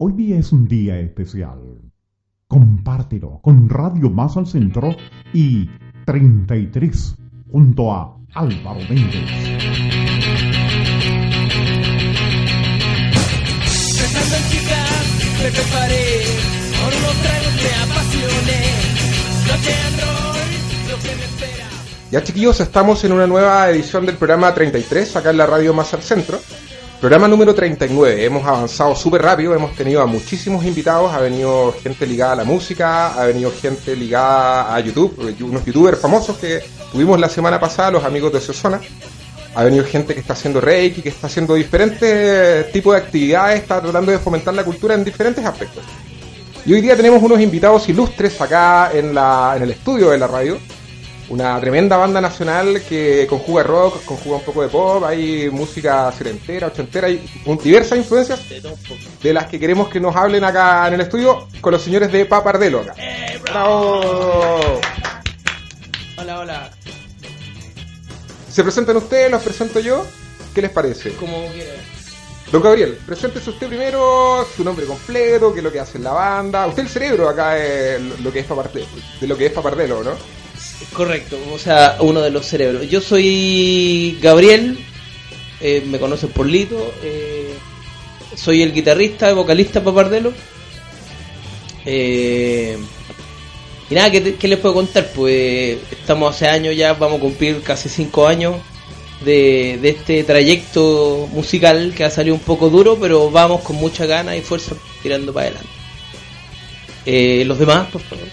Hoy día es un día especial. Compártelo con Radio Más al Centro y 33 junto a Álvaro Méndez. Ya chiquillos, estamos en una nueva edición del programa 33, acá en la radio Más al Centro. Programa número 39, hemos avanzado súper rápido, hemos tenido a muchísimos invitados, ha venido gente ligada a la música, ha venido gente ligada a YouTube, unos youtubers famosos que tuvimos la semana pasada, los amigos de Sosona. Ha venido gente que está haciendo Reiki, que está haciendo diferentes tipos de actividades, está tratando de fomentar la cultura en diferentes aspectos. Y hoy día tenemos unos invitados ilustres acá en, la, en el estudio de la radio. Una tremenda banda nacional que conjuga rock, conjuga un poco de pop, hay música setentera, ochentera, hay un- diversas influencias de las que queremos que nos hablen acá en el estudio con los señores de Papardelo acá. ¡Bravo! Hola, hola. Se presentan ustedes, los presento yo. ¿Qué les parece? Como quieras. Don Gabriel, preséntese usted primero, su nombre completo, qué es lo que hace en la banda. Usted el cerebro acá es lo que es Papardelo, de lo que es Papardelo, ¿no? Correcto, o sea, uno de los cerebros. Yo soy Gabriel, eh, me conocen por Lito, eh, soy el guitarrista, vocalista Papardelo. Eh, y nada, ¿qué, qué les puedo contar? Pues estamos hace años ya, vamos a cumplir casi cinco años de, de este trayecto musical que ha salido un poco duro, pero vamos con mucha gana y fuerza tirando para adelante. Eh, los demás, por favor.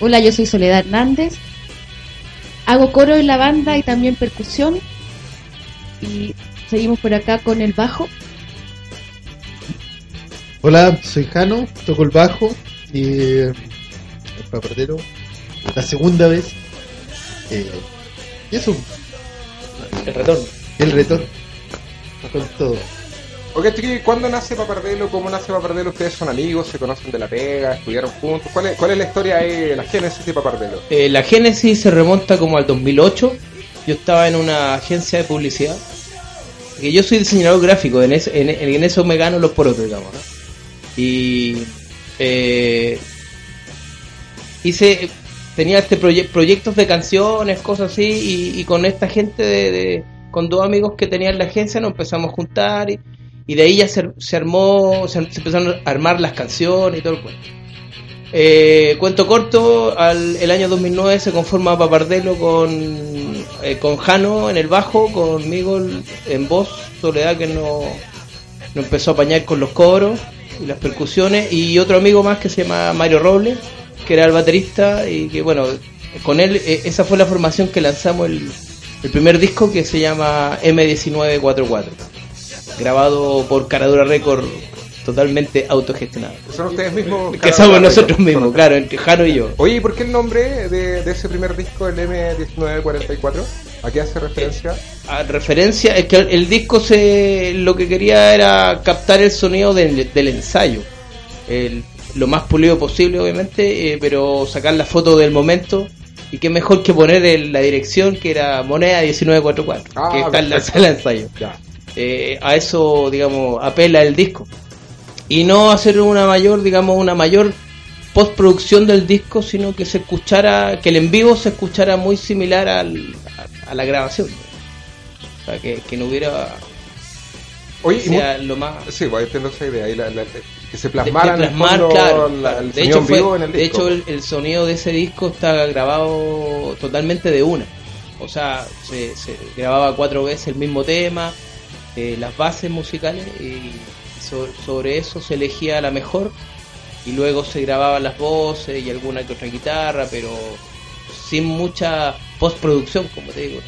Hola, yo soy Soledad Hernández. Hago coro en la banda y también percusión. Y seguimos por acá con el bajo. Hola, soy Jano, toco el bajo y eh, el papardero. La segunda vez. Eh, y eso, El retorno. el retorno. Con todo. Ok, chiquillos, ¿cuándo nace Papardelo? ¿Cómo nace Papardelo? ¿Ustedes son amigos? ¿Se conocen de la pega? ¿Estudiaron juntos? ¿Cuál es, cuál es la historia ahí, la génesis de Papardelo? Eh, la génesis se remonta como al 2008. Yo estaba en una agencia de publicidad. Que yo soy diseñador gráfico, en, ese- en, en eso me gano los porotos, digamos. ¿no? Y eh, hice, tenía este proye- proyectos de canciones, cosas así, y, con esta gente de, de- con dos amigos que tenía en la agencia nos empezamos a juntar y, y de ahí ya se, se armó, se, empezaron a armar las canciones y todo el cuento. Eh, cuento corto, al, el año 2009 se conforma Papardelo con, eh, con Jano en el bajo, conmigo en voz, Soledad que no, no empezó a apañar con los coros y las percusiones, y otro amigo más que se llama Mario Robles, que era el baterista, y que bueno, con él, eh, esa fue la formación que lanzamos el, el primer disco que se llama M1944, grabado por Caradura Record, totalmente autogestionado. ¿Son ustedes mismos? Que somos nosotros mismos, claro, entre Jano y yo. Oye, ¿y por qué el nombre de, de ese primer disco, el M1944? ¿A qué hace referencia? A referencia, es que el, el disco se lo que quería era captar el sonido del, del ensayo. El- lo más pulido posible, obviamente, eh, pero sacar la foto del momento. Y qué mejor que poner el- la dirección que era Moneda 1944, Ah, que está en la perfecto. sala de ensayo. Ya. Eh, a eso, digamos, apela el disco. Y no hacer una mayor, digamos, una mayor postproducción del disco, sino que se escuchara, que el en vivo se escuchara muy similar al, a, a la grabación. O sea, que, que no hubiera, Oye, y lo más... Sí, pues ahí tengo esa idea. ahí la- la- que se de- plasmara de el plasmar, claro, la- claro. el de hecho, fue- vivo en el de disco. hecho el, el sonido de ese disco está grabado totalmente de una. O sea, se, se grababa cuatro veces el mismo tema, eh, las bases musicales, y so- sobre eso se elegía la mejor, y luego se grababan las voces y alguna que otra guitarra, pero sin mucha postproducción, como te digo.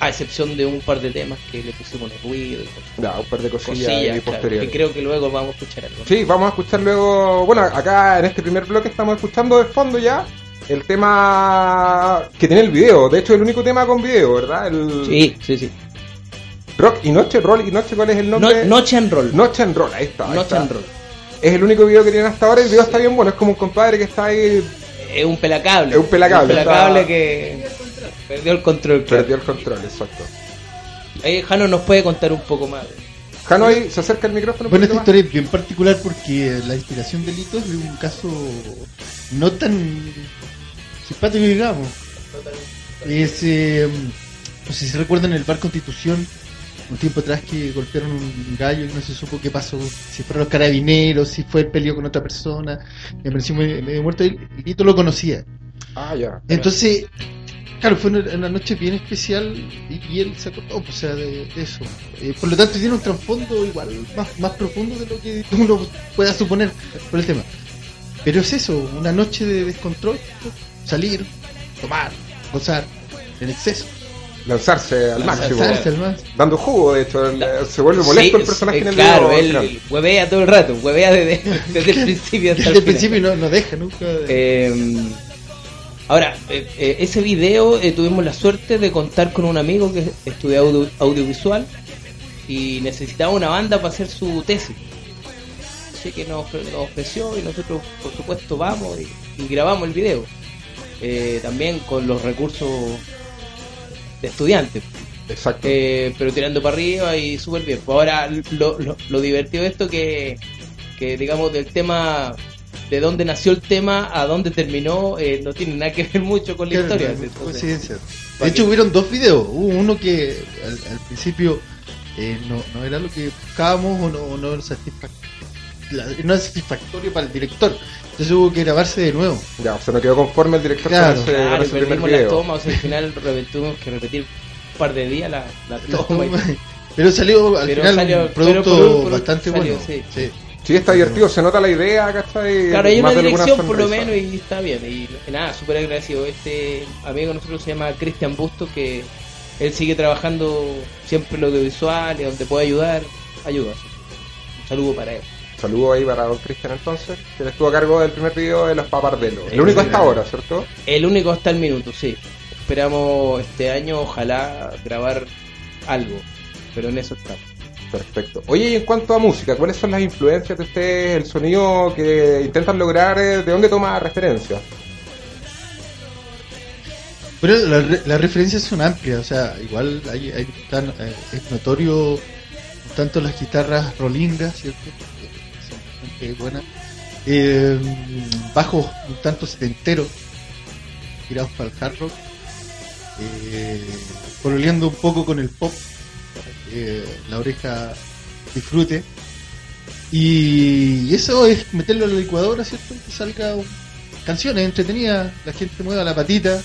A excepción de un par de temas que le pusimos el ruido y un par de cosillas, cosillas, claro, que creo que luego vamos a escuchar algo. Sí, vamos a escuchar luego. Bueno, acá en este primer bloque estamos escuchando de fondo ya el tema que tiene el video. De hecho, el único tema con video, ¿verdad? El Sí, sí, sí. Rock y Noche, Roll y Noche, ¿cuál es el No- nombre? noche and roll. Noche en Roll, ahí está. ahí Noche está. and roll. Es el único video que tienen hasta ahora. El video está bien bueno, es como un compadre que está ahí. Es un pelacable. Es un pelacable, Un pelacable está- que perdió el control. claro. Perdió el control, exacto. Ahí Jano nos puede contar un poco más. Jano ahí se acerca el micrófono. Bueno, esta historia es bien particular porque la inspiración de Lito es de un caso no tan simpático, digamos. Es, eh, no sé si se recuerdan el bar Constitución, un tiempo atrás que golpearon un gallo y no se supo qué pasó, si fueron los carabineros, si fue el peleo con otra persona, me pareció medio muerto. Y Lito lo conocía. Ah, ya. Entonces, claro, fue una, una noche bien especial y, y él se acordó pues, o sea, de, de eso. Eh, por lo tanto, tiene un trasfondo igual más, más profundo de lo que uno pueda suponer por el tema. Pero es eso, una noche de descontrol, salir, tomar, gozar, en exceso. Lanzarse al máximo. Lanzarse al más. Dando jugo, de hecho. se vuelve molesto Sí, el personaje eh, en el Claro, video él huevea todo el rato, huevea desde, desde el principio hasta Desde el final. principio no, no deja nunca. de- Eh, ahora, eh, eh, ese video eh, tuvimos la suerte de contar con un amigo que estudia audio- audiovisual y necesitaba una banda para hacer su tesis. Así que nos, nos ofreció y nosotros, por supuesto, vamos y, y grabamos el video. Eh, también con los recursos de estudiantes. Exacto. Eh, pero tirando para arriba y súper bien. Pues ahora lo, lo, lo divertido de esto que, que digamos del tema de dónde nació el tema a dónde terminó eh, no tiene nada que ver mucho con la Claro, historia. no, no, Entonces, coincidencia. ¿para De hecho, qué? hubieron dos videos. Hubo uno que al, al principio eh, no, no era lo que buscábamos o no, no, era satisfac- la- no era satisfactorio para el director. Entonces hubo que grabarse de nuevo. Ya, o sea, no quedó conforme el director Claro. con ese, Claro, ese primer video. tomas, o sea, al final tuvimos que repetir un par de días la, la toma. y- Pero salió al Pero final salió- un producto pero por un- por un- bastante salió, bueno. sí. Sí. Sí, está divertido, se nota la idea, ¿cachai? Claro, hay una dirección por lo menos y está bien. Y, nada, súper agradecido. Este amigo de nosotros se llama Cristian Busto, que él sigue trabajando siempre en lo audiovisual y donde puede ayudar, ayuda. Un saludo para él. Saludo ahí para don Cristian entonces, que estuvo a cargo del primer video de los papardelos. El único hasta ahora, ¿cierto? El único hasta el minuto, sí. Esperamos este año, ojalá, grabar algo. Pero en eso estamos. Perfecto. Oye, y en cuanto a música, ¿cuáles son las influencias de ustedes, el sonido que intentan lograr, eh, de dónde toma referencia? Pero la re- las referencias son amplias, o sea, igual hay, hay tan- eh, es notorio tanto las guitarras rolingas, ¿cierto? Bastante buenas. Eh, bajos un tanto setenteros, tirados para el hard rock. Eh, un poco con el pop, para que la oreja disfrute. Y eso es meterlo en la licuadora, ¿cierto? Que salga un- canciones entretenidas, la gente mueva la patita.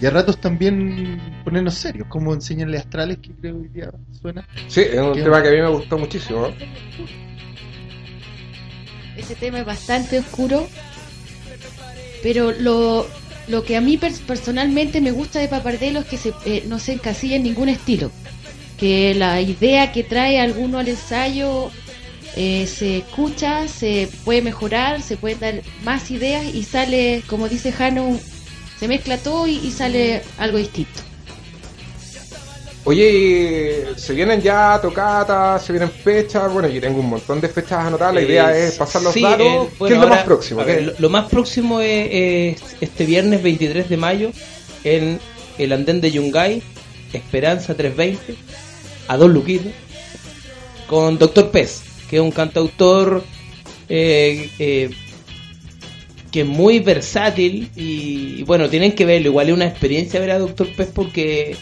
Y a ratos también ponernos serios, como enseñarle astrales, que creo que hoy día suena. Sí, es un tema que a mí me gustó muchísimo. ¿no? Ese tema es bastante oscuro, pero lo, lo que a mí pers- personalmente me gusta de Papardelo es que se, eh, no se encasilla en ningún estilo, que la idea que trae alguno al ensayo eh, se escucha, se puede mejorar, se pueden dar más ideas y sale, como dice Jano, se mezcla todo y sale algo distinto. Oye, y se vienen ya tocatas, se vienen fechas, bueno, yo tengo un montón de fechas anotadas, la idea Eh, es pasar los sí, datos. eh, ¿Qué es lo ahora, más próximo? ver, ¿Qué- lo, lo más próximo es, es este viernes 23 de mayo en el andén de Yungay, Esperanza 320, a dos luquitos, con Doctor Pez, que es un cantautor eh, eh, que es muy versátil y, y bueno, tienen que verlo, igual es una experiencia ver a Doctor Pez porque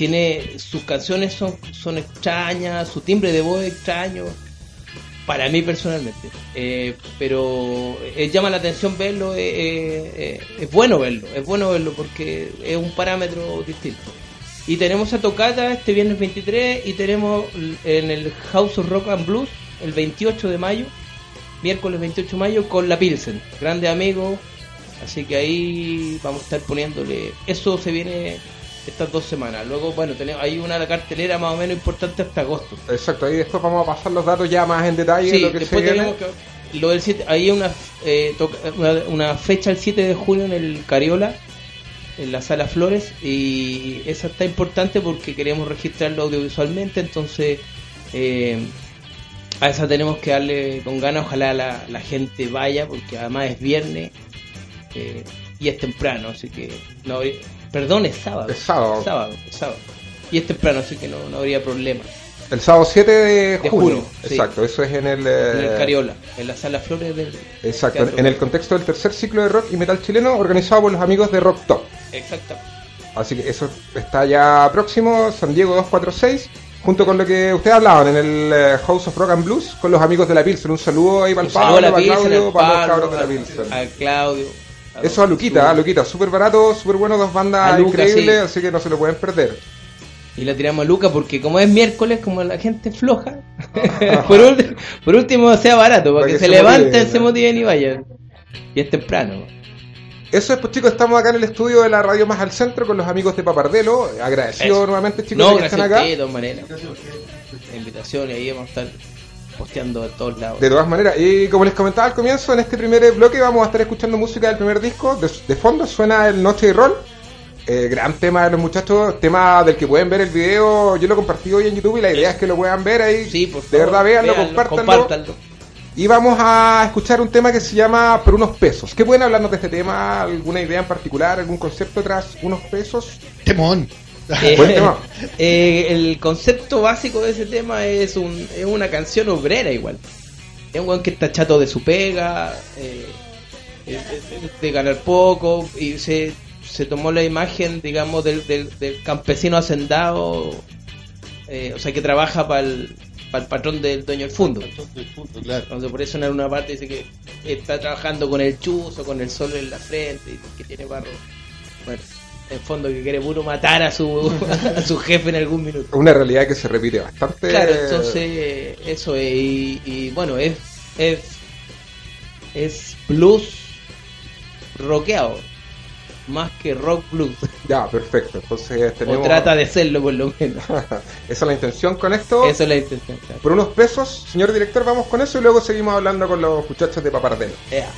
tiene sus canciones son, son extrañas, su timbre de voz es extraño, para mí personalmente. Eh, pero eh, llama la atención verlo, eh, es bueno verlo, es bueno verlo porque es un parámetro distinto. Y tenemos a Tocata este viernes 23 y tenemos en el House of Rock and Blues el 28 de mayo, miércoles 28 de mayo con la Pilsen, grande amigo. Así que ahí vamos a estar poniéndole. Eso se viene estas dos semanas. Luego, bueno, tenemos hay una cartelera más o menos importante hasta agosto. Exacto, ahí después vamos a pasar los datos ya más en detalle. Sí, lo que después se viene. que. Lo del 7, hay una, eh, toca- una, una fecha el 7 de junio en el Cariola, en la Sala Flores, y esa está importante porque queremos registrarlo audiovisualmente, entonces eh, a esa tenemos que darle con ganas, ojalá la, la gente vaya, porque además es viernes eh, y es temprano, así que no perdón, es sábado. Es sábado. Sábado, es sábado. Y es temprano, así que no, no habría problema. El sábado 7 de, De junio. junio, sí. Exacto, eso es en el. eh, En el Cariola, en la sala Flores del. Exacto, Teatro en el contexto del tercer ciclo de rock y metal chileno organizado por los amigos de Rock Top. Exacto. Así que eso está ya próximo, San Diego 246, junto con lo que ustedes hablaban en el eh, House of Rock and Blues con los amigos de la Pilsen. Un saludo ahí para el Pablo, para Claudio, para los cabros de la Pilsen. a Claudio. Eso a Luquita, a Luquita, súper barato, súper bueno, dos bandas Luca, increíbles, sí. así que no se lo pueden perder. Y la tiramos a Luca porque como es miércoles, como la gente es floja, por, último sea barato, para, Para que, que se, se levanten, motiven, se motiven y vayan. Y es temprano. Eso es, pues chicos, estamos acá en el estudio de la radio más al centro con los amigos de Papardelo. Agradecido Eso. nuevamente, chicos, No, que están acá. maneras. La invitación y ahí vamos a estar posteando de todos lados. De todas maneras, y como les comentaba al comienzo, en este primer bloque vamos a estar escuchando música del primer disco. De, de fondo suena el Noche y Roll, eh, gran tema de los muchachos, tema del que pueden ver el video. Yo lo compartí hoy en YouTube y la idea es que lo puedan ver ahí. Sí, por de favor, verdad, véanlo, véanlo, compártanlo. compártanlo. Y vamos a escuchar un tema que se llama Por unos pesos. ¿Qué pueden hablarnos de este tema? ¿Alguna idea en particular? ¿Algún concepto tras unos pesos? Temón. Eh, eh, el concepto básico de ese tema es, un, es una canción obrera igual. Es un weón que está chato de su pega, eh, de, ganar poco, y se, se tomó la imagen, digamos, del, del, del campesino hacendado, o sea, que trabaja para el, el patrón del dueño del fondo. Claro. Entonces por eso en alguna parte dice que está trabajando con el chuzo, con el sol en la frente, y que tiene barro. Bueno, en fondo que quiere puro matar a su, a su jefe en algún minuto. Una realidad que se repite bastante. Claro, entonces eso es, y, y bueno, es, es, es blues rockeado, más que rock blues, Ya, perfecto. Entonces tenemos... o trata de serlo por lo menos. Esa es la intención con esto. Eso es la intención. claro. Por unos pesos, señor director, vamos con eso y luego seguimos hablando con los muchachos de Papardelo. Ea.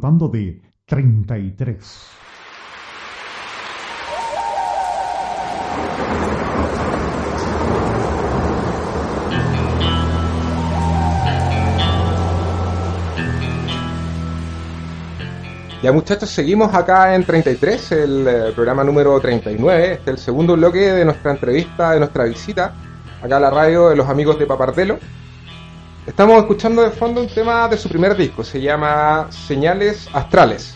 Disfrutando de 33. Ya muchachos, seguimos acá en 33, el eh, programa número 39, este es el segundo bloque de nuestra entrevista, de nuestra visita, acá a la radio de los amigos de Papardelo. Estamos escuchando de fondo un tema de su primer disco, se llama Señales Astrales.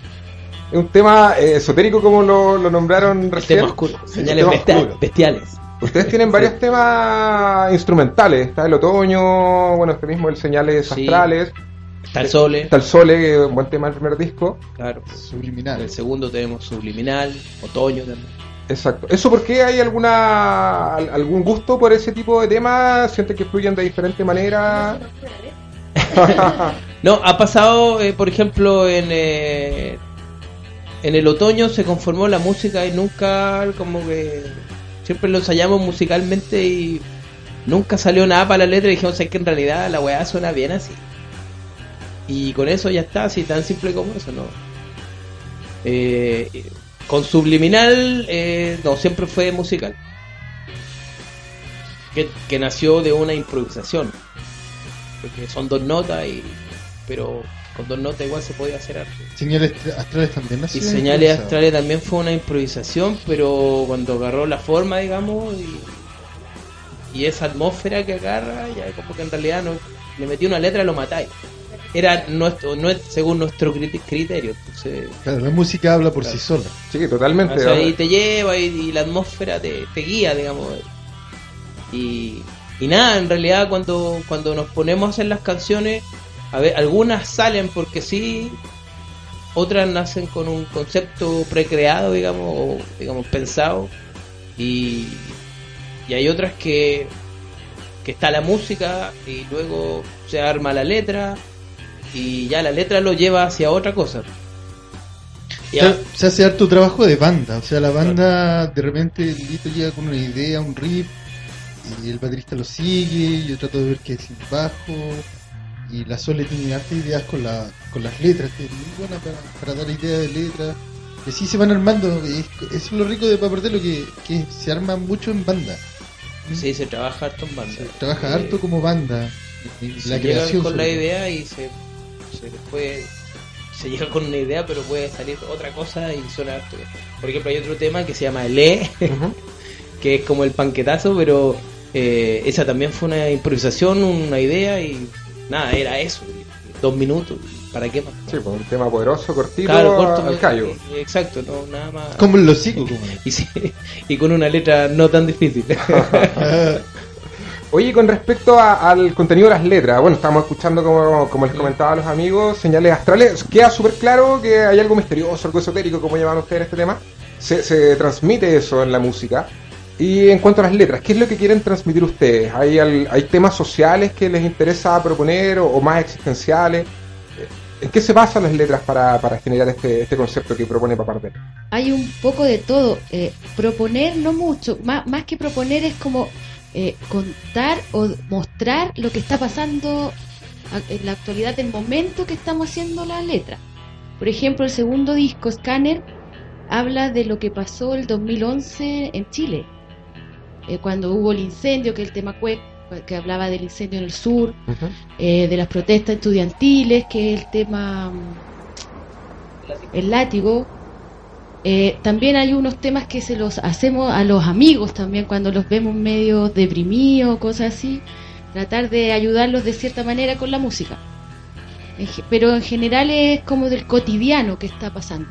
Es un tema eh, esotérico como lo, lo nombraron recién. Tema oscuro, Sí, señales tema bestia- oscuro. bestiales. Ustedes tienen varios temas instrumentales, está el otoño, bueno, este mismo el Señales Sí. Astrales, Está el sole, está el Sole, que es un buen tema del primer disco. claro. Subliminal. En el segundo tenemos subliminal, otoño también. Exacto. ¿Eso por qué hay alguna al- algún gusto por ese tipo de temas? ¿Sienten que fluyen de diferente manera? No, ha pasado, eh, por ejemplo, en, eh, en el otoño se conformó la música y nunca, como que siempre lo ensayamos musicalmente y nunca salió nada para la letra y dijimos, es que en realidad la weá suena bien así. Y con eso ya está, así tan simple como eso, ¿no? Eh, con Subliminal, eh, no, siempre fue musical. Que, que nació de una improvisación. Porque son dos notas, y pero con dos notas igual se podía hacer arte. Señales astrales también. Y Señales. Astrales también fue una improvisación, pero cuando agarró la forma, digamos, y, y esa atmósfera que agarra, ya como que en realidad no le metí una letra y lo matáis. Era nuestro, no es según nuestro criterio. Entonces, Claro, la música habla por sí sola. Sí, totalmente. o sea, ahí te lleva y, y la atmósfera te, te guía, digamos. Y, y nada, en realidad cuando, cuando nos ponemos a hacer las canciones, a ver, algunas salen porque sí, otras nacen con un concepto precreado, digamos, o digamos pensado, y, y hay otras que, que está la música y luego se arma la letra y ya la letra lo lleva hacia otra cosa. Se, se hace harto trabajo de banda, o sea, la banda de repente el Lito llega con una idea, un riff, y el baterista lo sigue, yo trato de ver que es el bajo, y la Sole tiene hartas ideas con, la, con las letras, que es muy buena para, para dar ideas de letras, y así se van armando, es, es lo rico de Papardelo que, que se arma mucho en banda, Sí, se trabaja harto en banda. se trabaja Eh, harto como banda, se la llega creación. con la idea y se, se después se llega con una idea pero puede salir otra cosa y suena harto por ejemplo hay otro tema que se llama Le Ujú. que es como el panquetazo pero eh, esa también fue una improvisación una idea y nada era eso dos minutos ¿para qué más? Sí, pues un tema poderoso, cortito, Claro, corto, al callo. eh, exacto no nada más Como el hocico, como y, sí, y con una letra no tan difícil Oye, con respecto a- al contenido de las letras, bueno, estamos escuchando, como, como les comentaba a los amigos, señales astrales. Queda súper claro que hay algo misterioso, algo esotérico, como llaman ustedes este tema. Se, se transmite eso en la música. Y en cuanto a las letras, ¿qué es lo que quieren transmitir ustedes? ¿Hay, al- hay temas sociales que les interesa proponer o, o más existenciales? ¿En qué se basan las letras para, para generar este, este concepto que propone Papardel? hay un poco de todo. Eh, proponer no mucho, más, más que proponer es como eh, contar o mostrar lo que está pasando en la actualidad del momento que estamos haciendo la letra. Por ejemplo, el segundo disco, Scanner, habla de lo que pasó el 2011 en Chile, eh, cuando hubo el incendio, que el tema CUEC, que hablaba del incendio en el sur, eh, de las protestas estudiantiles, que es el tema mm, el látigo. Eh, también hay unos temas que se los hacemos a los amigos también cuando los vemos medio deprimidos, cosas así, tratar de ayudarlos de cierta manera con la música. Pero en general es como del cotidiano que está pasando.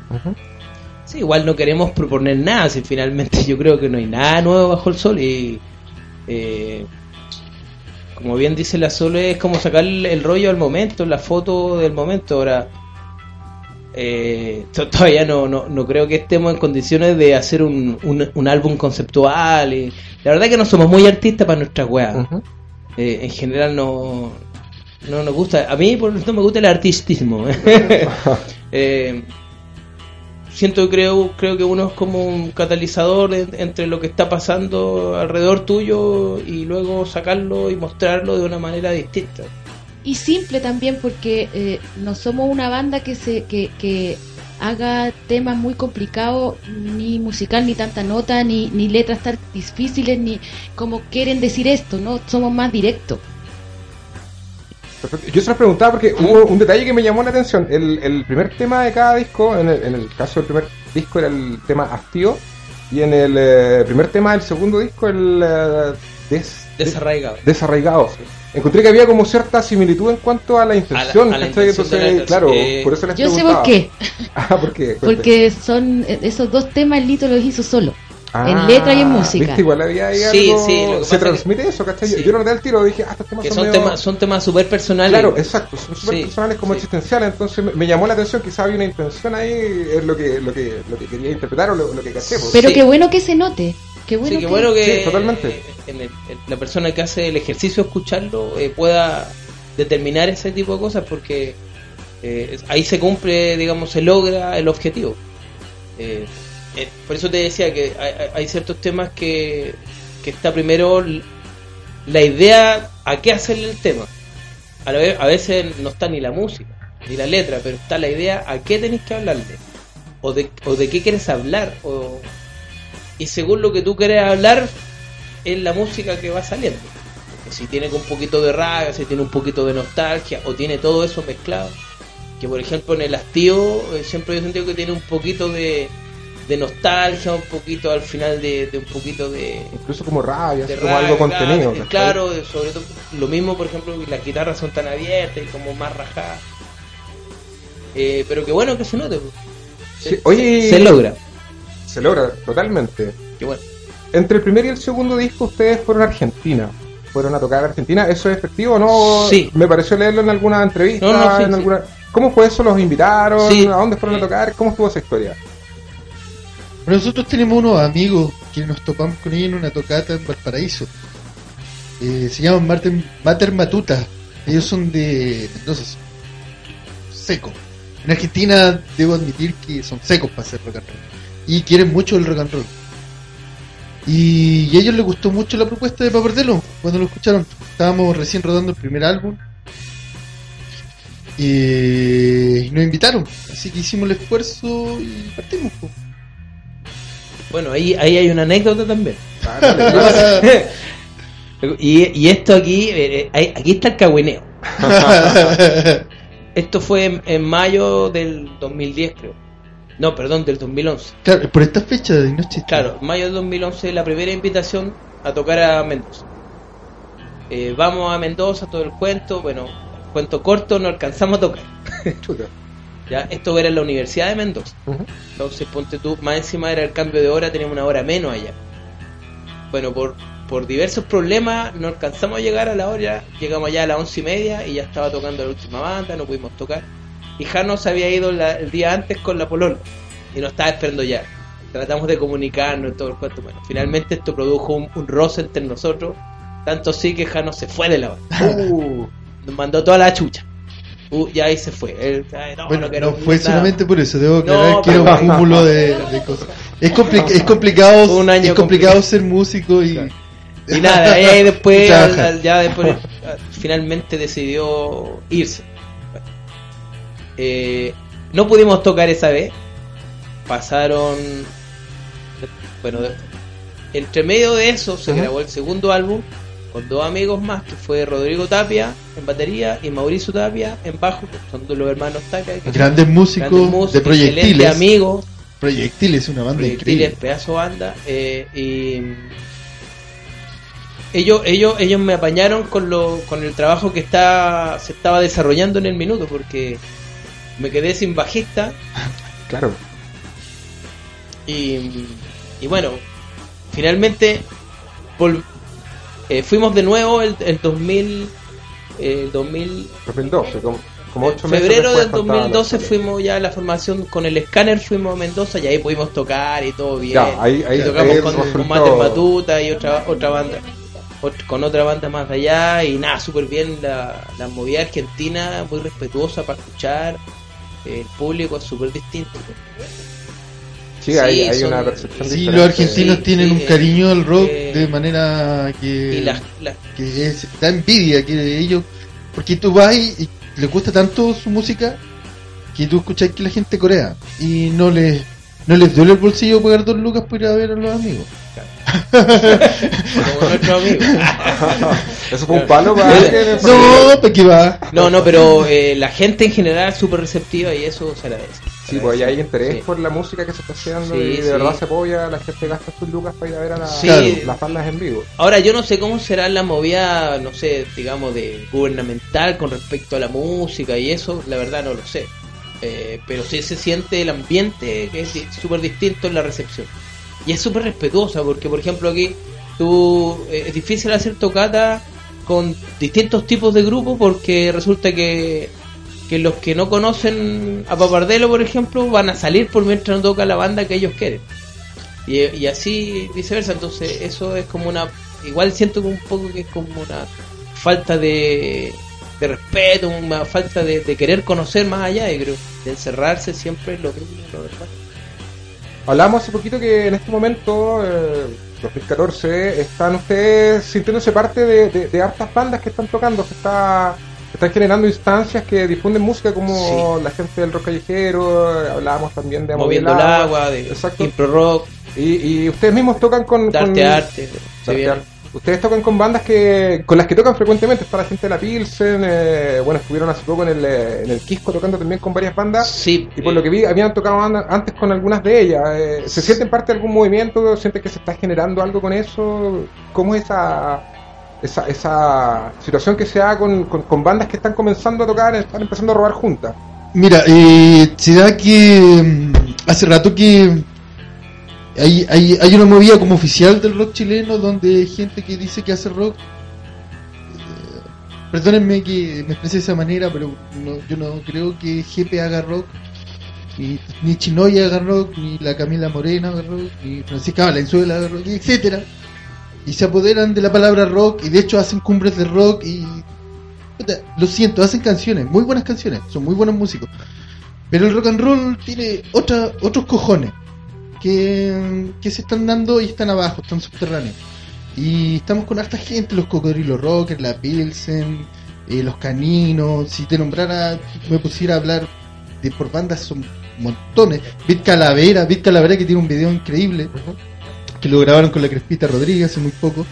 Sí, igual no queremos proponer nada, si finalmente yo creo que no hay nada nuevo bajo el sol y eh, como bien dice la Sole, es como sacar el rollo al momento, la foto del momento. Ahora, eh, to- todavía no, no, no creo que estemos en condiciones de hacer un, un, un álbum conceptual. Y, la verdad que no somos muy artistas para nuestras weas. Eh, en general no, no nos gusta. A mí por no me gusta el artistismo. Eh, siento creo creo que uno es como un catalizador en- entre lo que está pasando alrededor tuyo y luego sacarlo y mostrarlo de una manera distinta. Y simple también porque eh, no somos una banda que se que, que haga temas muy complicados ni musical ni tanta nota ni, ni letras tan difíciles ni como quieren decir esto no somos más directos Perfecto. Yo se lo preguntaba porque hubo un detalle que me llamó la atención. El, el primer tema de cada disco, en el, en el caso del primer disco era el tema Hastío, y en el eh, primer tema del segundo disco el eh, des- Desarraigado. desarraigado. Encontré que había como cierta similitud en cuanto a la intención. a la ¿cachai? intención de la Entonces, claro, Eh, por eso les yo sé por qué Ah, ¿por qué? porque son eh, esos dos temas el Lito los hizo solo Ah, en letra y en música. ¿viste? Igual había ahí Sí, algo- sí, lo que se transmite eso, ¿cachai? Yo- Sí. Yo lo noté al tiro, dije, ah, estos temas Que son, son medio- temas, son temas súper personales. Claro, exacto, son súper Sí, personales como sí. existenciales, entonces me, me llamó la atención, quizá había una intención ahí, es lo que, lo que, lo que quería interpretar o lo, lo que caché. pues. pero Sí. qué bueno que se note qué bueno sí, qué que- bueno que Sí, totalmente. el- la persona que hace el ejercicio de escucharlo eh, pueda determinar ese tipo de cosas porque eh, ahí se cumple, digamos, se logra el objetivo. Eh, eh, por eso te decía que hay, ciertos temas que, que está primero la idea a qué hacerle el tema. A, la vez- a veces no está ni la música, ni la letra, pero está la idea a qué tenéis que hablarle. O de, o de qué quieres hablar. O, y según lo que tú quieres hablar, es la música que va saliendo. Si tiene un poquito de rabia, si tiene un poquito de nostalgia, o tiene todo eso mezclado. Que por ejemplo en el hastío, eh, siempre yo he sentido que tiene un poquito de, de nostalgia, un poquito al final de, de un poquito de, Incluso como rabia, de como algo rabia, contenido. eh. Claro, eh, sobre todo lo mismo, por ejemplo, que las guitarras son tan abiertas y como más rajadas. Eh, pero qué bueno que se note. pues. Sí, Se- oye, se, se logra. Se logra, totalmente. Qué bueno. Entre el primer y el segundo disco ustedes fueron a Argentina. Fueron a tocar a Argentina. ¿Eso es efectivo o no? Sí. Me pareció leerlo en alguna entrevista. No, no, sí, en sí. alguna... ¿Cómo fue eso? ¿Los invitaron? Sí. ¿A dónde fueron a tocar? ¿Cómo estuvo esa historia? Nosotros tenemos unos amigos que nos topamos con ellos en una tocata en Valparaíso. Eh, se llaman Mater, Mater Matuta. Ellos son de Mendoza. Seco. En Argentina debo admitir que son secos para hacer rock and roll. Y quieren mucho el rock and roll. Y, y a ellos les gustó mucho la propuesta de Papardelo cuando lo escucharon. Estábamos recién rodando el primer álbum. Y nos invitaron. Así que hicimos el esfuerzo y partimos. Bueno, ahí, ahí hay una anécdota también. Y, y esto aquí, eh, eh, aquí está el cagüineo. Esto fue en, en mayo del 2010, creo. No, perdón, del 2011. Claro, por esta fecha de noche. Claro, mayo del 2011, la primera invitación a tocar a Mendoza. Eh, vamos a Mendoza, todo el cuento. Bueno, cuento corto, no alcanzamos a tocar. Ya, esto era en la Universidad de Mendoza. Ujú. Entonces, ponte tú, más encima era el cambio de hora, teníamos una hora menos allá. Bueno, por, por diversos problemas no alcanzamos a llegar a la hora, llegamos allá a las once y media y ya estaba tocando la última banda, no pudimos tocar. Y Jano se había ido la- el día antes con la Polola y nos estaba esperando ya. Tratamos de comunicarnos y todo el cuento. Bueno, finalmente esto produjo un, un roce entre nosotros, tanto así que Jano se fue de la banda. Uh, Nos mandó toda la chucha. Uh, ya ahí se fue. Él, ay, no, Bueno, no no fue nada. solamente por eso, debo aclarar No, que era un cúmulo de, de cosas. Es, compli- es complicado, Un año es complicado complicado. ser músico y, Y nada, ahí, después, Y al- trabajar. al- ya después, finalmente decidió irse. Eh, no pudimos tocar esa vez. Pasaron, bueno, entre medio de eso se Ajá. grabó el segundo álbum con dos amigos más, que fue Rodrigo Tapia en batería y Mauricio Tapia en bajo, que son los hermanos Tapia. que grandes músicos grandes músicos, de proyectiles. amigos. Proyectiles, una banda Proyectiles, increíble. pedazo banda. eh, y ellos, ellos, ellos me apañaron con lo, con el trabajo que está, se estaba desarrollando en el minuto, porque me quedé sin bajista claro. y, y bueno, finalmente vol- eh, fuimos de nuevo el, el 2000, el 2000 2012, como, como ocho meses febrero del faltaba la 2012 historia. fuimos ya a la formación con el escáner, fuimos a Mendoza y ahí pudimos tocar y todo bien. Ya, ahí- ahí- Y tocamos ahí con, resultó- con Mater Matuta y otra otra banda, con otra banda más allá y nada, súper bien la, la movida argentina, muy respetuosa para escuchar. El público es súper distinto. Sí, Sí, hay, hay son- una percepción Sí, diferente. los argentinos Sí, tienen sí, un cariño al rock eh, de manera que, Y las, las- que es, da envidia que ellos Porque tú vas y, y le gusta tanto su música que tú escuchas que la gente corea y no les, no les duele el bolsillo pagar dos lucas por ir a ver a los amigos. Como nuestro amigo. Eso fue un palo para Eh, No, ¿para qué va? No, no, pero eh, la gente en general es súper receptiva y eso se agradece. Sí, pues ya hay interés Sí. por la música que se está haciendo Sí, y de sí. verdad se apoya, la gente gasta sus lucas para ir a ver a la-. Claro. las bandas en vivo. Ahora, yo no sé cómo será la movida, no sé, digamos, de gubernamental con respecto a la música y eso, la verdad no lo sé. Eh, pero sí se siente el ambiente que es súper distinto en la recepción. Y es súper respetuosa, porque por ejemplo aquí tú eh, es difícil hacer tocata con distintos tipos de grupos porque resulta que, que los que no conocen a Papardelo, por ejemplo, van a salir por mientras no toca la banda que ellos quieren. Y, así viceversa, entonces eso es como una... Igual siento que un poco que es como una falta de, de respeto, una falta de, querer conocer más allá, creo, de encerrarse siempre en lo mismo, lo normal. Hablamos hace poquito que en este momento, eh, 2014, están ustedes sintiéndose parte de, de- de hartas bandas que están tocando, se está están generando instancias que difunden música como la gente del rock callejero, hablábamos también de Moviendo el agua, de impro rock, Y, y ustedes mismos tocan con... de con- arte Darte arte. Ustedes tocan con bandas que con las que tocan frecuentemente. Está la gente de la Pilsen. eh, bueno, estuvieron hace poco en el, eh, en el Quisco tocando también con varias bandas. Sí, Y por eh, lo que vi, habían tocado an- antes con algunas de ellas. eh, ¿Se sienten parte de algún movimiento? ¿Sienten que se está generando algo con eso? ¿Cómo es esa, esa, esa situación que se da con, con, con bandas que están comenzando a tocar, están empezando a robar juntas? Mira, eh, se da que mm, hace rato que hay, hay, hay una movida como oficial del rock chileno donde gente que dice que hace rock. Eh, perdónenme que me exprese de esa manera, pero no, yo no creo que Jepe haga rock, ni, ni Chinoya haga rock, ni la Camila Morena haga rock, ni Francisca Valenzuela haga rock, etcétera. Y se apoderan de la palabra rock y de hecho hacen cumbres de rock y lo siento, hacen canciones, muy buenas canciones, son muy buenos músicos. Pero el rock and roll tiene otra, otros cojones que, se están dando y están abajo, están subterráneos. Y estamos con harta gente, los cocodrilos rockers, la Pilsen, eh, los caninos. Si te nombrara, me pusiera a hablar de por bandas, son montones. Bit Calavera, Bit Calavera que tiene un video increíble, que lo grabaron con la Crespita Rodríguez hace muy poco.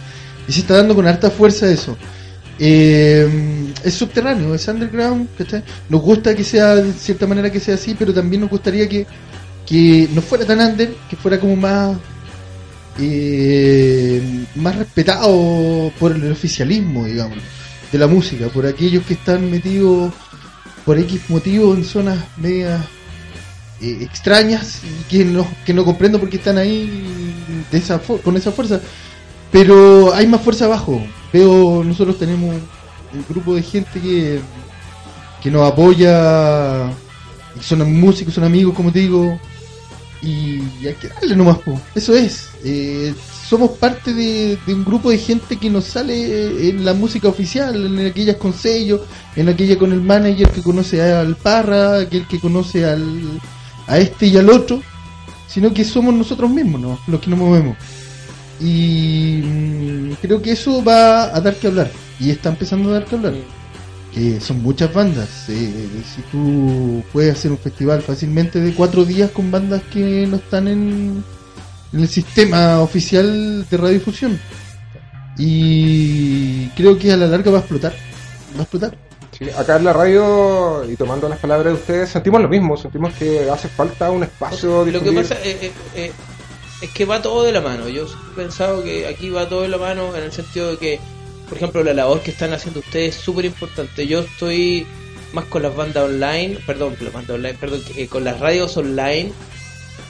Y se está dando con harta fuerza eso. Eh, es subterráneo, es underground, ¿cachai? Nos gusta que sea de cierta manera que sea así, pero también nos gustaría que, que no fuera tan under, que fuera como más eh, más respetado por el oficialismo, digamos, de la música, por aquellos que están metidos por X motivo en zonas medias eh, extrañas y que no, que no comprendo por qué están ahí de esa con esa fuerza. Pero hay más fuerza abajo. Veo, nosotros tenemos un grupo de gente que, que nos apoya, son músicos, son amigos, como te digo, y hay que darle nomás, po. eso es. Eh, somos parte de, un grupo de gente que nos sale en la música oficial, en aquellas con sello, en aquella con el manager que conoce al Parra, aquel que conoce al, a este y al otro, sino que somos nosotros mismos ¿no? los que nos movemos. Y mm, creo que eso va a dar que hablar, y está empezando a dar que hablar que son muchas bandas. eh, si tú puedes hacer un festival fácilmente de cuatro días con bandas que no están en, en el sistema oficial de radiodifusión. Y creo que a la larga va a explotar. Va a explotar. Sí, acá en la radio, y tomando las palabras de ustedes, sentimos lo mismo. Sentimos que hace falta un espacio Lo que pasa eh, eh, eh, es que va todo de la mano. Yo he pensado que aquí va todo de la mano en el sentido de que, por ejemplo, la labor que están haciendo ustedes es súper importante. Yo estoy más con las bandas online, perdón, con las bandas online, perdón, eh, con las radios online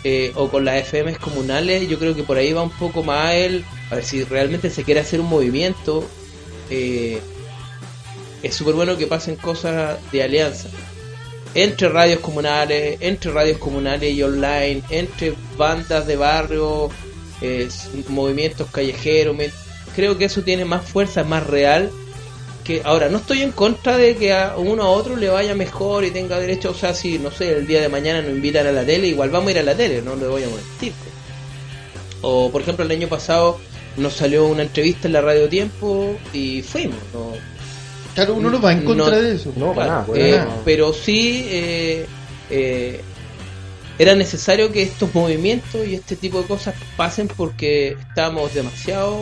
eh, o con las FMs comunales. Yo creo que por ahí va un poco más el, a ver si realmente se quiere hacer un movimiento. eh, es súper bueno que pasen cosas de alianza entre radios comunales, entre radios comunales y online, entre bandas de barrio, eh, movimientos callejeros. Creo que eso tiene más fuerza, es más real. Que ahora, no estoy en contra de que a uno a otro le vaya mejor y tenga derecho, o sea, si no sé, el día de mañana nos invitan a la tele, igual vamos a ir a la tele, no le voy a mentir. O, por ejemplo, el año pasado nos salió una entrevista en la Radio Tiempo y fuimos. ¿no? Claro, uno no va en contra No- de eso. No, para nada, Claro, para eh, nada. pero sí eh, eh, era necesario que estos movimientos y este tipo de cosas pasen porque estamos demasiado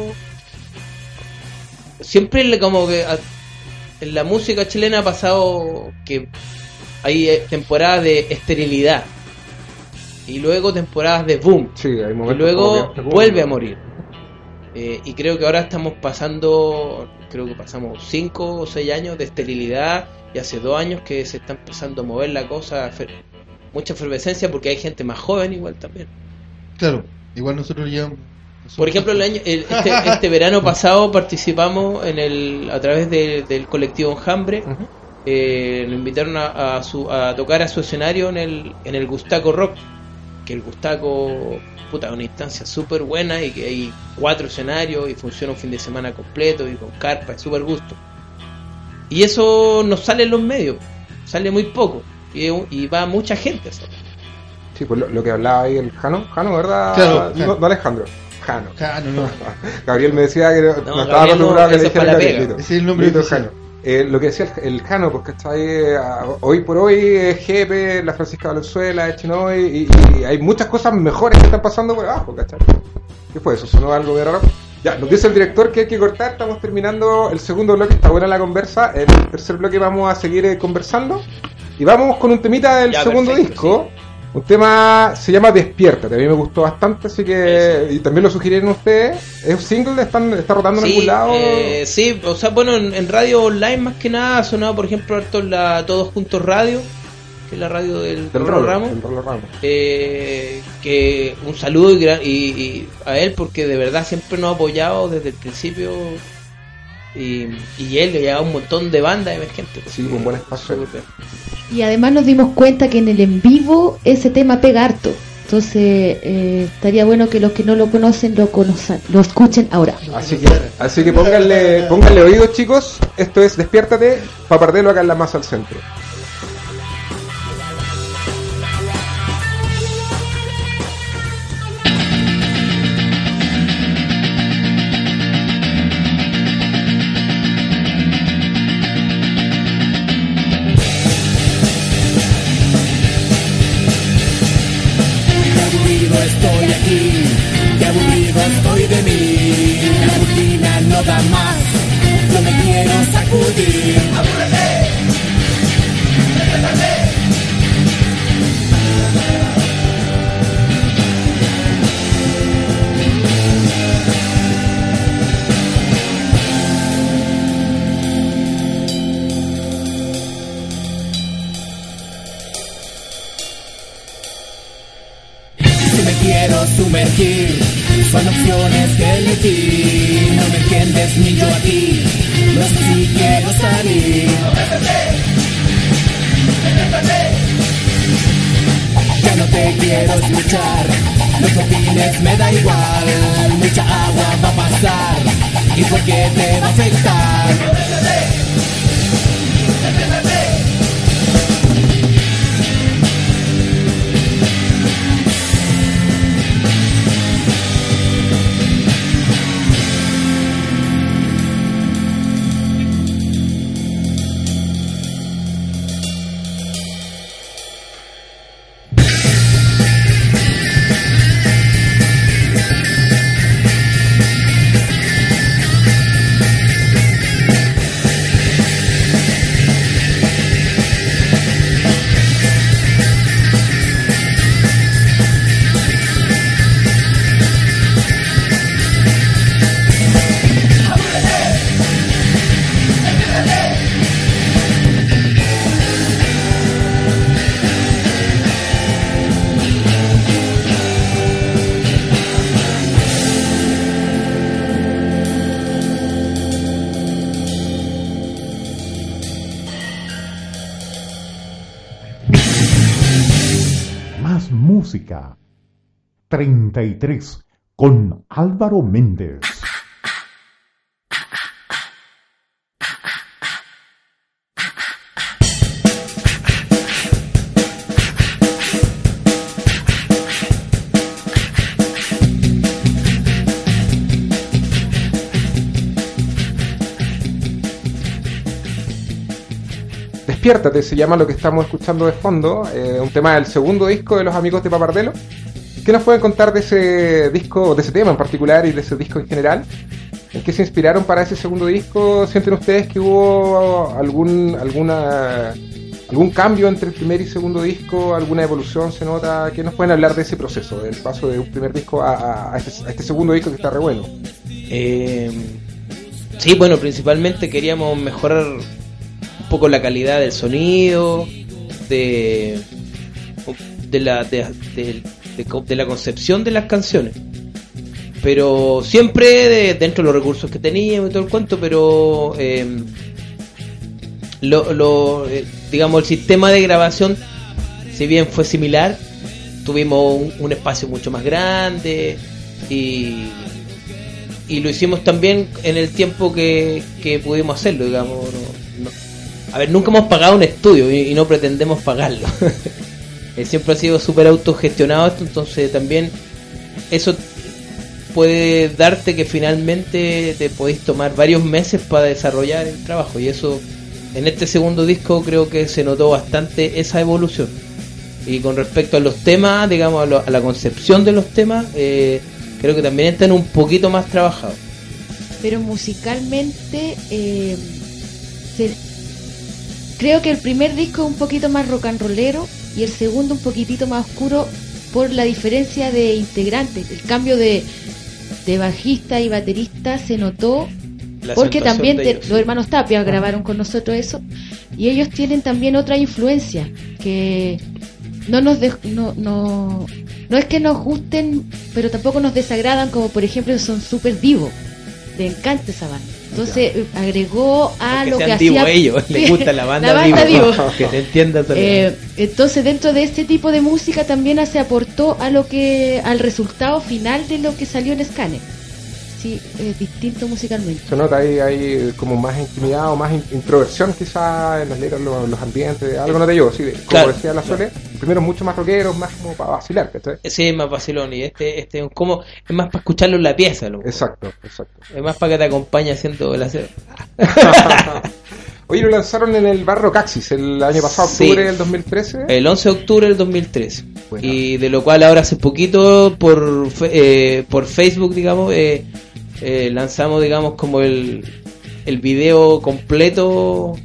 siempre le- como que a- en la música chilena ha pasado que hay eh, temporadas de esterilidad y luego temporadas de boom Sí, hay y luego como que- vuelve a morir. Eh, y creo que ahora estamos pasando, creo que pasamos 5 o 6 años de esterilidad y hace 2 años que se está empezando a mover la cosa, mucha efervescencia porque hay gente más joven igual también. Claro, igual nosotros llevamos. Por ejemplo, el año, el- este, este verano pasado participamos en el a través de- del colectivo Enjambre. Eh, lo invitaron a, a su- a tocar a su escenario en el, en el Gustaco Rock. Que el Gustaco, puta, es una instancia súper buena y que hay cuatro escenarios y funciona un fin de semana completo y con carpa, es súper gusto. Y eso no sale en los medios, sale muy poco. Y, y va mucha gente a hacerlo. Sí, pues lo, lo que hablaba ahí el Jano, Jano, ¿verdad? Claro, no, no Alejandro, Jano. Ah, no. Gabriel me decía que no, no estaba acostumbrado a que le dijera Gabriel, es el nombre Lito. Jano. Eh, lo que decía el, el Jano, porque está ahí, eh, hoy por hoy es Jepe, la Francisca Valenzuela, es Chinoy, y, y hay muchas cosas mejores que están pasando por abajo, ¿cachai? ¿Qué fue eso? ¿Sonó algo de raro? Ya, nos dice el director que hay que cortar, estamos terminando el segundo bloque, está buena la conversa, el tercer bloque vamos a seguir eh, conversando, y vamos con un temita del Ya, segundo perfecto, disco, un tema se llama Despiértate, a mí me gustó bastante, así que, y también lo sugirieron ustedes, es un single, están, está rotando en Sí, algún lado. eh, sí, o sea, bueno, en, en radio online más que nada ha sonado, por ejemplo, harto en la Todos Juntos Radio, que es la radio del, del Rolo Ramos. del Rolo Ramos. Eh, que un saludo y- y a él porque de verdad siempre nos ha apoyado desde el principio y, y él le lleva un montón de bandas emergentes. Sí, un buen espacio. Y además nos dimos cuenta que en el en vivo ese tema pega harto. Entonces eh, estaría bueno que los que no lo conocen lo conozcan, lo escuchen ahora. Así que, así que pónganle, pónganle oídos chicos, esto es Despiértate, Papardelo acá en la más al centro. Son opciones que elegí. No me entiendes ni yo a ti, no sé si quiero salir. Ya no te quiero escuchar, lo que opines me da igual. Mucha agua va a pasar, ¿y por qué te va a afectar? 33 con Álvaro Méndez. Despiértate se llama lo que estamos escuchando de fondo, eh, un tema del segundo disco de los amigos de Papardelo. ¿Qué nos pueden contar de ese disco, de ese tema en particular y de ese disco en general? ¿En qué se inspiraron para ese segundo disco? ¿Sienten ustedes que hubo algún, alguna, algún cambio entre el primer y segundo disco? ¿Alguna evolución se nota? ¿Qué nos pueden hablar de ese proceso, del paso de un primer disco a, este, a este segundo disco que está re bueno? Eh, sí, bueno, principalmente queríamos mejorar un poco la calidad del sonido, de, de, la, de, de- de la concepción de las canciones. Pero siempre de- dentro de los recursos que teníamos y todo el cuento, pero eh, lo, lo, eh, digamos el sistema de grabación, si bien fue similar, tuvimos un, espacio mucho más grande y, y lo hicimos también en el tiempo que, pudimos hacerlo, digamos. no- no- A ver, nunca hemos pagado un estudio y no pretendemos pagarlo. Eh, Siempre ha sido súper autogestionado esto, entonces también eso puede darte que finalmente te podéis tomar varios meses para desarrollar el trabajo y eso en este segundo disco creo que se notó bastante esa evolución. Y con respecto a los temas, digamos, a, lo- a la concepción de los temas, eh, creo que también están un poquito más trabajados. pero musicalmente eh, se- creo que el primer disco es un poquito más rock and rollero y el segundo un poquitito más oscuro por la diferencia de integrantes. El cambio de, de bajista y baterista se notó La porque también de te- los hermanos Tapia grabaron con nosotros eso y ellos tienen también otra influencia que no nos de- no, no no es que nos gusten pero tampoco nos desagradan como por ejemplo son súper divos le encanta esa banda entonces agregó a lo que hacía ellos, les gusta la banda, banda Divo. Divo. que se entienda solo. Eh, entonces dentro de este tipo de música también se aportó a lo que al resultado final de lo que salió en Scanner sí es distinto musicalmente Se nota ahí, ahí como más intimidad o más in- introversión quizá en las letras, los, los ambientes, algo no te digo, sí, como Claro, decía la Sole, primero mucho más rockeros, más como para vacilar, ¿cachai? Sí, es más vacilón y este, este es como, es más para escucharlo en la pieza, loco. Exacto, exacto. es más para que te acompañe haciendo el aseo. Oye, lo lanzaron en el Barro Caxis el año pasado, Sí. octubre del 2013. El 11 de octubre del 2013. Bueno. Y de lo cual ahora hace poquito por, fe- eh, por Facebook, digamos, eh, eh, lanzamos, digamos, como el, el video completo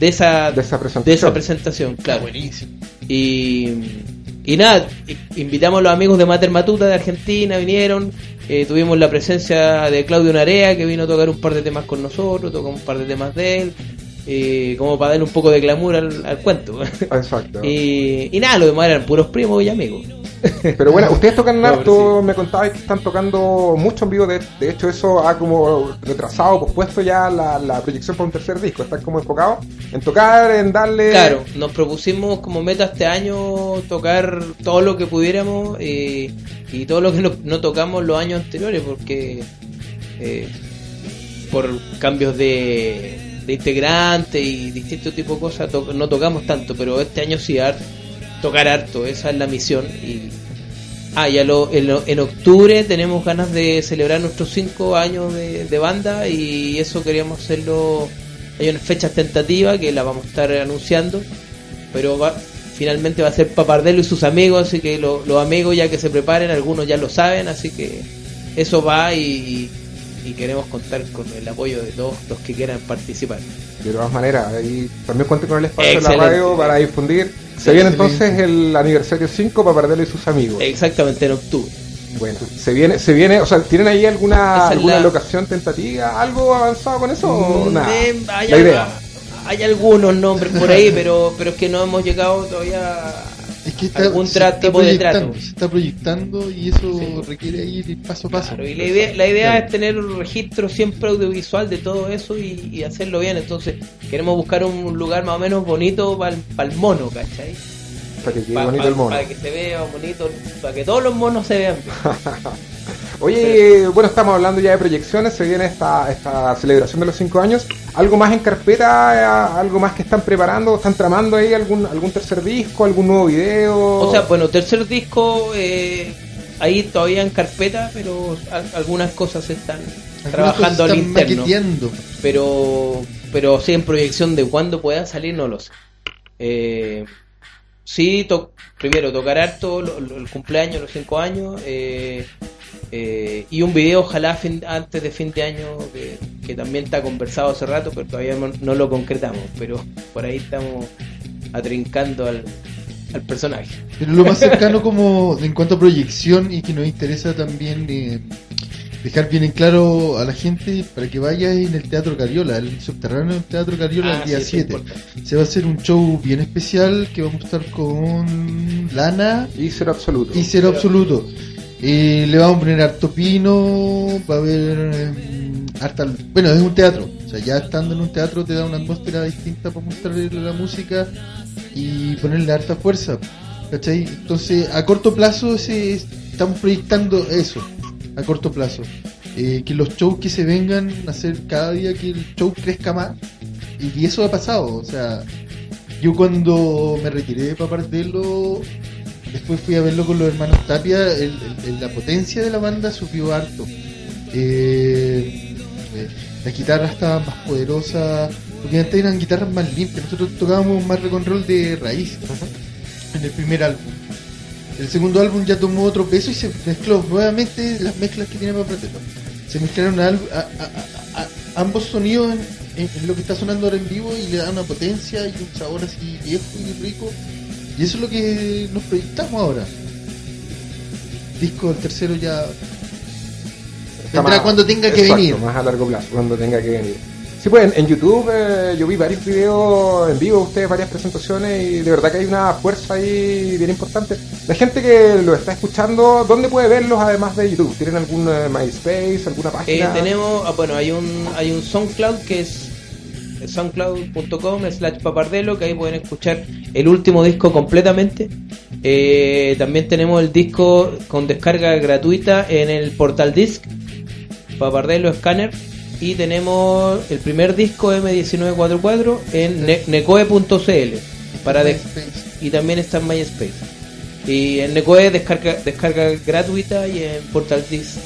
de esa, De esa presentación. de esa presentación, claro. Buenísimo. Y, y nada, invitamos a los amigos de Mater Matuta de Argentina, vinieron, eh, tuvimos la presencia de Claudio Narea que vino a tocar un par de temas con nosotros, tocó un par de temas de él, eh, como para darle un poco de glamour al, al cuento. Exacto. y, y nada, lo demás eran puros primos y amigos. Pero bueno, ustedes tocan No, harto, me contabais que están tocando mucho en vivo, de, de hecho eso ha como retrasado, pospuesto ya la, la proyección para un tercer disco, están como enfocados en tocar, en darle... Claro, nos propusimos como meta este año tocar todo lo que pudiéramos eh, y todo lo que no, no tocamos los años anteriores porque eh, por cambios de, de integrante y distintos tipos de cosas to- no tocamos tanto, pero este año sí har- tocar harto, esa es la misión y Ah, ya lo, en, en octubre tenemos ganas de celebrar nuestros cinco años de, de banda y eso queríamos hacerlo. Hay unas fechas tentativas que las vamos a estar anunciando, pero va, finalmente va a ser Papardelo y sus amigos, así que lo- los amigos ya que se preparen, algunos ya lo saben, así que eso va y, y queremos contar con el apoyo de todos los que quieran participar. De todas maneras, ahí también cuenten con el espacio de la radio para difundir. Se viene entonces el aniversario 5 para perderlo y sus amigos. Exactamente en octubre. Bueno, se viene, se viene, o sea, ¿tienen ahí alguna, alguna la- locación tentativa? ¿Algo avanzado con eso o Mm, nada? eh, hay, la idea. hay algunos nombres por ahí, pero pero es que no hemos llegado todavía Es que está, algún tra- tipo de proyectando, trato. se está proyectando y eso Sí. requiere ir paso a paso. Claro, y la idea, la idea es tener un registro siempre audiovisual de todo eso y, y hacerlo bien. Entonces, queremos buscar un lugar más o menos bonito para el mono, ¿cachai? Para que quede Pa- bonito pa- el mono. Para que se vea bonito, para que todos los monos se vean Oye, bueno, estamos hablando ya de proyecciones, se viene esta, esta celebración de los 5 años. ¿Algo más en carpeta? eh, ¿Algo más que están preparando? ¿Están tramando ahí algún, algún tercer disco? ¿Algún nuevo video? O sea, bueno, tercer disco, eh, ahí todavía en carpeta, pero al- algunas cosas se están Algunas trabajando cosas al están interno. maqueteando. Pero, pero sí, en proyección de cuándo pueda salir, no lo sé. Eh, sí, to- primero tocar harto lo- lo- el cumpleaños, los 5 años, eh, eh, y un video ojalá fin- antes de fin de año que, que también está conversado hace rato, pero todavía no, no lo concretamos, pero por ahí estamos atrincando al, al personaje. Pero lo más cercano como en cuanto a proyección y que nos interesa también eh, dejar bien en claro a la gente para que vaya en el Teatro Cariola, el subterráneo del Teatro Cariola Ah, el día sí, sí, 7. importante. Se va a hacer un show bien especial que vamos a estar con Lana Y cero absoluto. y Cero Absoluto. Eh, le vamos a poner harto pino, va a haber eh. Bueno, es un teatro, o sea, ya estando en un teatro te da una atmósfera distinta para mostrarle la música y ponerle harta fuerza, ¿cachai? Entonces, a corto plazo estamos proyectando eso, a corto plazo. Eh, que los shows que se vengan a hacer cada día que el show crezca más, y, y eso ha pasado, o sea, yo cuando me retiré de Papardelo, después fui a verlo con los hermanos Tapia, el- la potencia de la banda subió harto. Eh, eh, las guitarras estaban más poderosas, porque antes eran guitarras más limpias, nosotros tocábamos más rock and roll de raíz en el primer álbum. El segundo álbum ya tomó otro peso y se mezcló nuevamente las mezclas que tiene Papardelo. Se mezclaron al- a- a- a- a- ambos sonidos en, en- en lo que está sonando ahora en vivo y le da una potencia y un sabor así viejo y rico. Y eso es lo que nos proyectamos ahora. Disco el tercero ya vendrá más- cuando tenga que exacto, venir. Más a largo plazo, cuando tenga que venir. Sí, pues en, en YouTube eh, yo vi varios videos en vivo, ustedes varias presentaciones y de verdad que hay una fuerza ahí bien importante. La gente que lo está escuchando, ¿dónde puede verlos además de YouTube? ¿Tienen algún eh, MySpace, alguna Eh, página? tenemos, ah, bueno, hay un, hay un SoundCloud que es soundcloud.com slash papardelo, que ahí pueden escuchar el último disco completamente. Eh, también tenemos el disco con descarga gratuita en el portal disc, papardelo scanner. Y tenemos el primer disco M1944 en ne- necoe.cl para y también está en MySpace. Y en Necoe descarga, descarga gratuita y en Portal Disc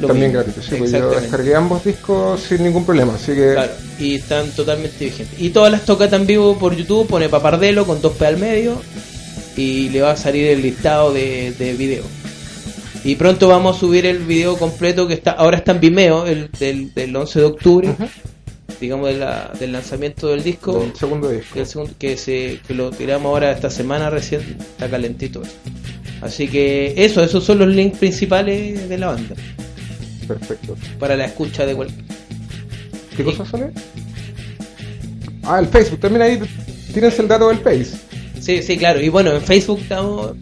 lo También mismo. gratuito, sí, pues yo descargué ambos discos sin ningún problema, así que Claro, y están totalmente vigentes. Y todas las tocatas en vivo por YouTube, pone Papardelo con dos P al medio y le va a salir el listado de, de video. Y pronto vamos a subir el video completo que está ahora está en Vimeo, el del, del 11 de octubre, digamos de la- del lanzamiento del disco. el segundo disco. El segundo, que, se, que lo tiramos ahora esta semana recién, está calentito. Así que eso, esos son los links principales de la banda, Perfecto. para la escucha de cualquier... ¿Qué cosa sale? Ah, el Facebook, también ahí tienes el dato del Face. Sí, sí, claro. Y bueno, en Facebook estamos.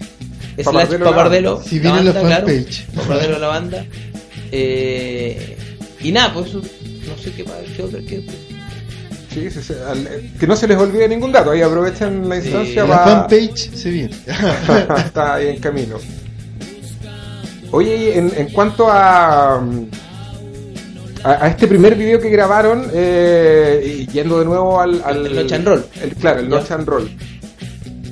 Slash Papardelo la Papardelo. Si viene la banda, fanpage. Claro, Papardelo la banda. Eh, y nada, pues eso, no sé qué más, qué otra, qué- Sí, sí, sí, al- eh, que no se les olvide ningún dato, ahí aprovechen la instancia La para... fanpage se viene. está ahí en camino. Oye, en, en cuanto a, a, a este primer video que grabaron, eh, yendo de nuevo al, al El Noche and Roll. el- claro, el. Noche and Roll.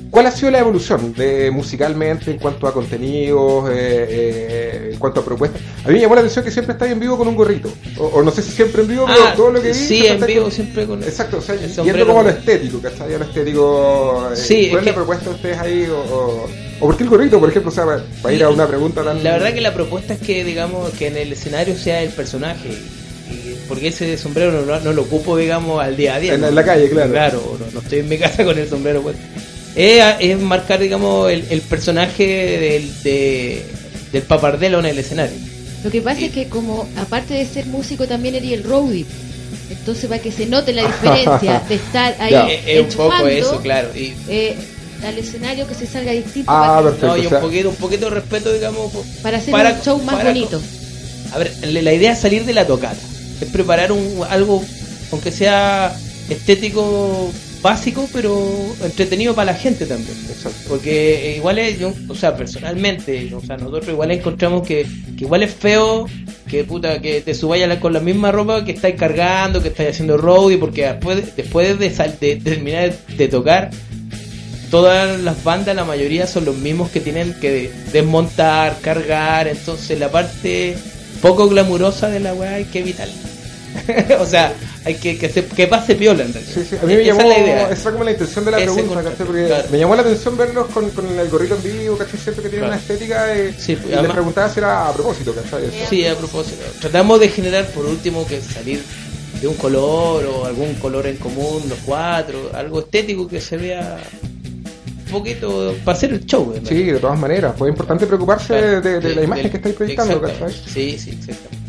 ¿Cuál ha sido la evolución de musicalmente en cuanto a contenidos, eh, eh, en cuanto a propuestas? A mí me llamó la atención que siempre estáis en vivo con un gorrito. O, o no sé si siempre en vivo, pero Ah, todo lo que vi. sí, en vivo con- siempre con. Exacto, o sea, yendo como a lo estético, ¿cachai? A lo estético. eh, Sí, ¿Cuál es la propuesta de ustedes ahí? O, o, o por qué el gorrito, por ejemplo? O sea, para, para ir a una pregunta tan. La verdad que la propuesta es que, digamos, que en el escenario sea el personaje. Y- porque ese sombrero no, no lo ocupo, digamos, al día a día. En- ¿no? en la calle, claro. Claro, no, no estoy en mi casa con el sombrero puesto. Es, es marcar, digamos, el, el personaje del, de- del papardelo en el escenario. Lo que pasa es que como aparte de ser músico también eres el roadie. Entonces para que se note la diferencia de estar ahí. Es, es un poco eso, claro. Y, eh, al escenario que se salga distinto Ah, para, que- perfecto. no, y o un sea- poquito, un poquito de respeto, digamos, para hacer para- un show más para- bonito. A ver, la la idea es salir de la tocata. Es preparar un, algo, aunque sea estético básico, pero entretenido para la gente también. Exacto. Porque igual es, yo, o sea, personalmente, o sea, nosotros igual encontramos que, que igual es feo que puta, que te subáis a la- con la misma ropa que estáis cargando, que estáis haciendo roadie, porque después, después de, sal- de terminar de tocar, todas las bandas, la mayoría son los mismos que tienen que desmontar, cargar, entonces la parte poco glamurosa de la weá hay que evitarla. o sea, hay que que, se- que pase piola en realidad. Sí, sí, a mí me Esa llamó, es la idea. esa es como la intención de la Ese pregunta. Porque claro. me llamó la atención verlos con, con el gorrito en vivo, ¿cachai? Siento que tiene Claro. una estética eh, Sí, y pues, les además- preguntaba si era a propósito, ¿cachai? Eso. Sí, a propósito. Tratamos de generar por último que salir de un color o algún color en común, los cuatro, algo estético que se vea poquito para hacer el show. Sí, de todas maneras, pues es importante preocuparse Claro. de, de la imagen del- que estáis proyectando. ¿cachai? Sí, sí, exactamente.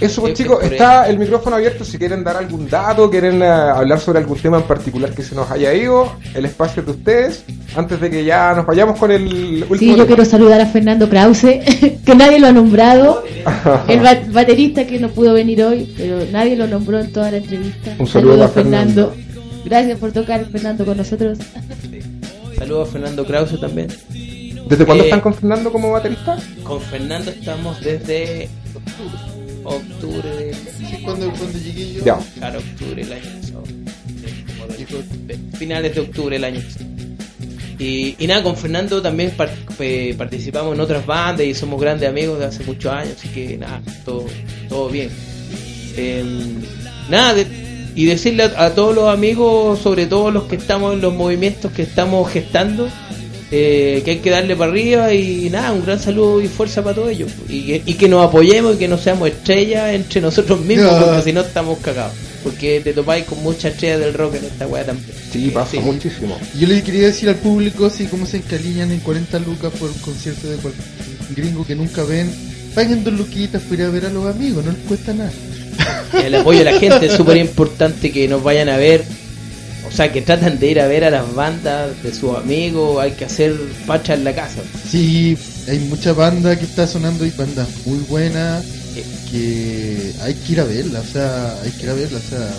Eso pues Sí, chicos, está el micrófono abierto si quieren dar algún dato, quieren eh, hablar sobre algún tema en particular que se nos haya ido, el espacio es de ustedes, antes de que ya nos vayamos con el último Sí, yo tema. quiero saludar a Fernando Krause, que nadie lo ha nombrado. El ba- baterista que no pudo venir hoy, pero nadie lo nombró en toda la entrevista. Un saludo Saludos, a Fernando. Gracias por tocar, Fernando, con nosotros. Saludos a Fernando Krause también. ¿Desde cuándo Eh, están con Fernando como baterista? Con Fernando estamos desde octubre de Sí, cuando, cuando llegué yo. Ya. Claro, octubre del año de- Finales de octubre del año pasado. Y, y nada, con Fernando también participamos en otras bandas y somos grandes amigos de hace muchos años, así que nada, todo, todo bien. Em, nada, de- y decirle a, a todos los amigos, sobre todo los que estamos en los movimientos que estamos gestando, eh, que hay que darle para arriba y nada, un gran saludo y fuerza para todos ellos. Y que, y que nos apoyemos y que no seamos estrellas entre nosotros mismos, No. porque si no estamos cagados. Porque te topáis con muchas estrellas del rock en esta weá también. Sí, pasa Sí. muchísimo. Yo le quería decir al público, así como se encalillan en 40 lucas por un concierto de cualquier gringo que nunca ven, paguen dos luquitas para ir a ver a los amigos, no les cuesta nada. El apoyo de la gente es súper importante que nos vayan a ver. O sea, que tratan de ir a ver a las bandas de sus amigos. Hay que hacer pacha en la casa. Sí, hay mucha banda que está sonando y bandas muy buenas que hay que ir a verla, o sea, hay que ir a verla, o sea,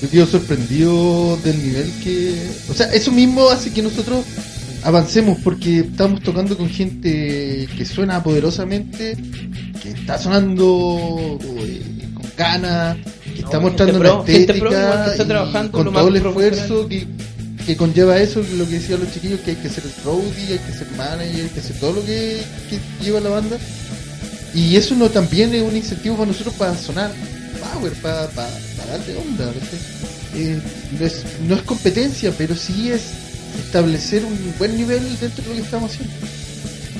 me quedo sorprendido del nivel que, o sea, eso mismo hace que nosotros avancemos porque estamos tocando con gente que suena poderosamente, que está sonando eh, con ganas, que está No, mostrando gente una pro, pro, estética está trabajando con todo el esfuerzo que, que conlleva eso, lo que decían los chiquillos, que hay que ser roadie, hay que ser manager, hay que hacer todo lo que, que lleva la banda. Y eso no también es un incentivo para nosotros para sonar power, para, para, para darle onda. Eh, no, es, no es competencia, pero sí es establecer un buen nivel dentro de lo que estamos haciendo.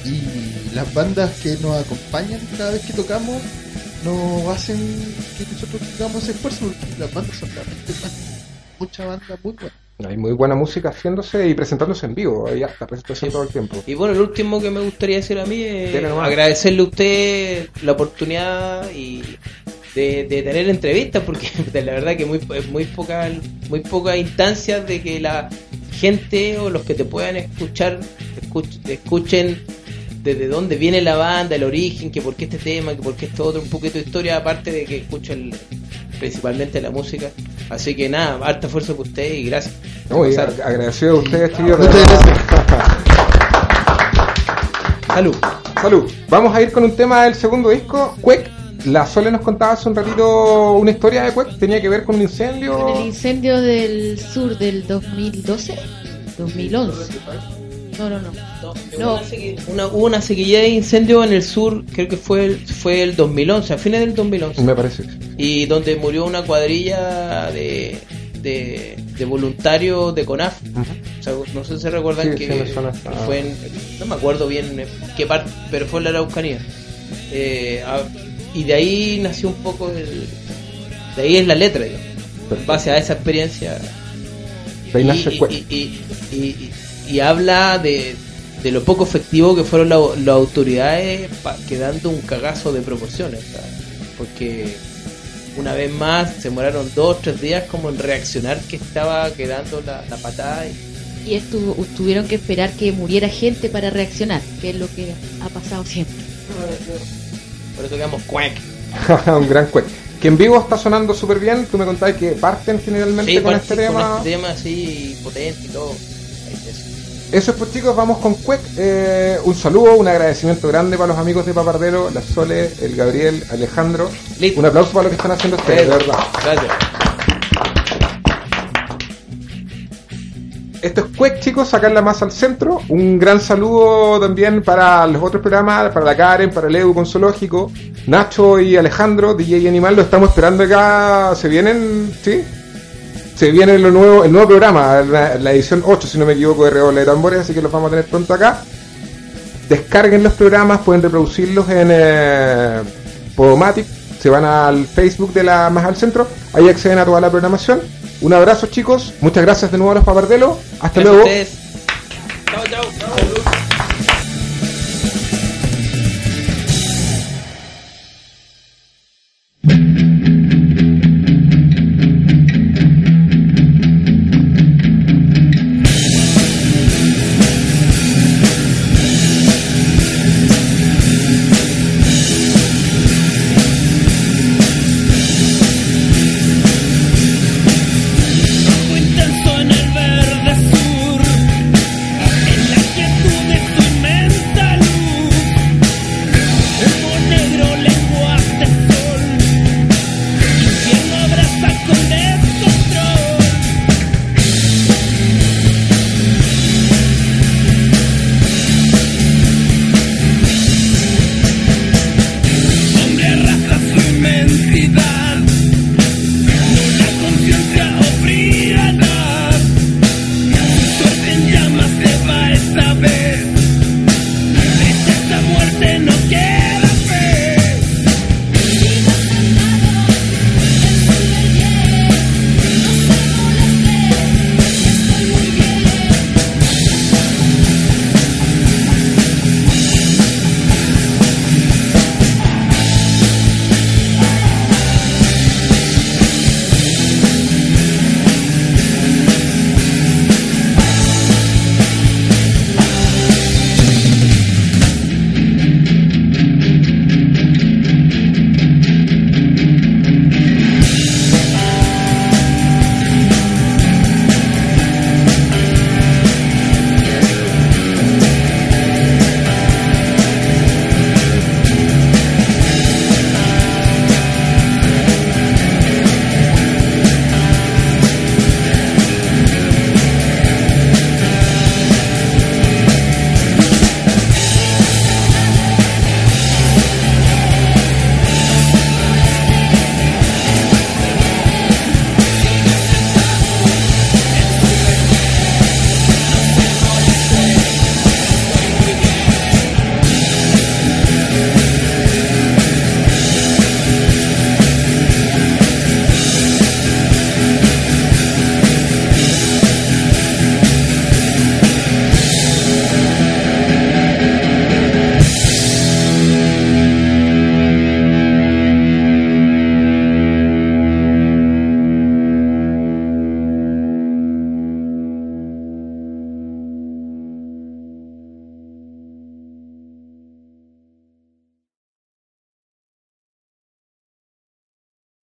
Y las bandas que nos acompañan cada vez que tocamos no hacen que nosotros tengamos ese esfuerzo, porque las bandas son realmente. Mucha banda muy buena. Hay muy buena música haciéndose y presentándose en vivo, hay hasta presentación todo el tiempo. Y bueno, lo último que me gustaría decir a mí es agradecerle a usted la oportunidad y de, de tener entrevistas, porque la verdad que muy muy poca muy pocas instancias de que la gente o los que te puedan escuchar escuch- escuchen desde dónde viene la banda, el origen, que por qué este tema, que por qué esto otro, un poquito de historia, aparte de que escuchen principalmente la música. Así que nada, harta fuerza por usted y gracias. No, y agradecido a ustedes, verdad. salud. Salud. Vamos a ir con un tema del segundo disco, Quake. La Sole nos contaba hace un ratito una historia de Quake, tenía que ver con un incendio. Con el incendio del sur del 2012, 2011. No, no, no. No. Una, hubo una sequía de incendio en el sur, creo que fue el, fue el 2011, a fines del 2011. Me parece. Y donde murió una cuadrilla de, de, de voluntarios de CONAF. O sea, no sé si se recuerdan Sí, que, sí me suena esta- que fue en, no me acuerdo bien en qué parte, pero fue en la Araucanía. Eh, a- y de ahí nació un poco el, de ahí es la letra, digamos. En base a esa experiencia De ahí y, nace y- y- y- habla de, de lo poco efectivo que fueron la- las autoridades pa- quedando un cagazo de proporciones. Porque una vez más se demoraron dos o tres días como en reaccionar que estaba quedando la, la patada. y- Y estuvo, tuvieron que esperar que muriera gente para reaccionar, que es lo que ha pasado siempre. por eso quedamos cuac. un gran Quake. Que en vivo está sonando súper bien. Tú me contabas que parten generalmente Sí, con parte este con tema. este tema así potente y todo. Eso. Es pues chicos, vamos con Quake. Eh, un saludo, un agradecimiento grande para los amigos de Papardero, la Sole, el Gabriel, Alejandro. Listo. Un aplauso para lo que están haciendo ustedes, de verdad. Gracias. Esto es Cuec, chicos, sacarla más al centro. Un gran saludo también para los otros programas, para la Karen, para el Edu con Zoológico, Nacho y Alejandro, DJ Animal, lo estamos esperando acá. ¿Se vienen? ¿Sí? Se viene lo nuevo, el nuevo programa, la, la edición 8, si no me equivoco, de Redoble de Tambores, así que los vamos a tener pronto acá. Descarguen los programas, pueden reproducirlos en eh, Podomatic, se van al Facebook de la Más al Centro, ahí acceden a toda la programación. Un abrazo chicos, muchas gracias de nuevo a los papardelos, hasta Gracias luego.